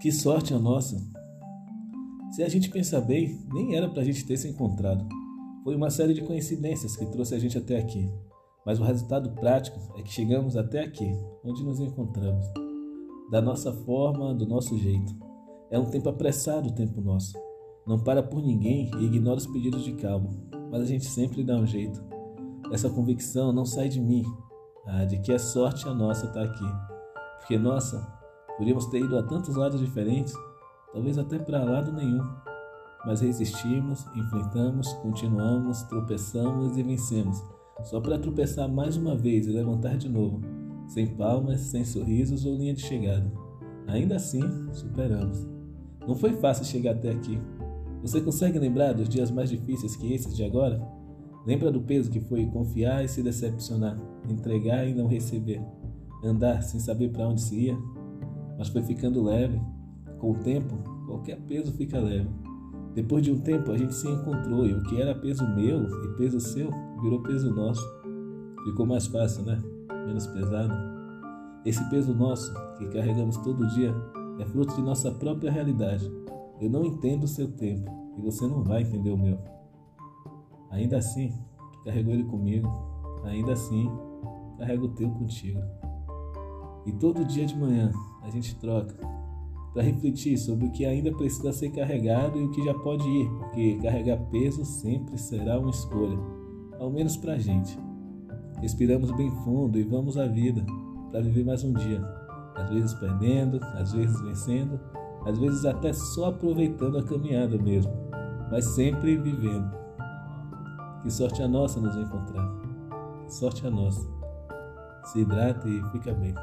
Que sorte a nossa! Se a gente pensar bem, nem era pra gente ter se encontrado. Foi uma série de coincidências que trouxe a gente até aqui. Mas o resultado prático é que chegamos até aqui, onde nos encontramos. Da nossa forma, do nosso jeito. É um tempo apressado o tempo nosso. Não para por ninguém e ignora os pedidos de calma, mas a gente sempre dá um jeito. Essa convicção não sai de mim, ah, de que é sorte a nossa estar tá aqui. Porque, nossa, podíamos ter ido a tantos lados diferentes, talvez até para lado nenhum. Mas resistimos, enfrentamos, continuamos, tropeçamos e vencemos, só para tropeçar mais uma vez e levantar de novo, sem palmas, sem sorrisos ou linha de chegada. Ainda assim, superamos. Não foi fácil chegar até aqui. Você consegue lembrar dos dias mais difíceis que esses de agora? Lembra do peso que foi confiar e se decepcionar, entregar e não receber? andar sem saber para onde se ia, mas foi ficando leve. Com o tempo, qualquer peso fica leve. Depois de um tempo, a gente se encontrou e o que era peso meu e peso seu virou peso nosso. Ficou mais fácil, né? Menos pesado. Esse peso nosso, que carregamos todo dia, é fruto de nossa própria realidade. Eu não entendo o seu tempo e você não vai entender o meu. Ainda assim, carregou ele comigo. Ainda assim, carrego o teu contigo. E todo dia de manhã a gente troca para refletir sobre o que ainda precisa ser carregado e o que já pode ir, porque carregar peso sempre será uma escolha, ao menos para a gente. Respiramos bem fundo e vamos à vida para viver mais um dia, às vezes perdendo, às vezes vencendo, às vezes até só aproveitando a caminhada mesmo, mas sempre vivendo. Que sorte a nossa nos encontrar. Que sorte a nossa. Se hidrata e fica bem.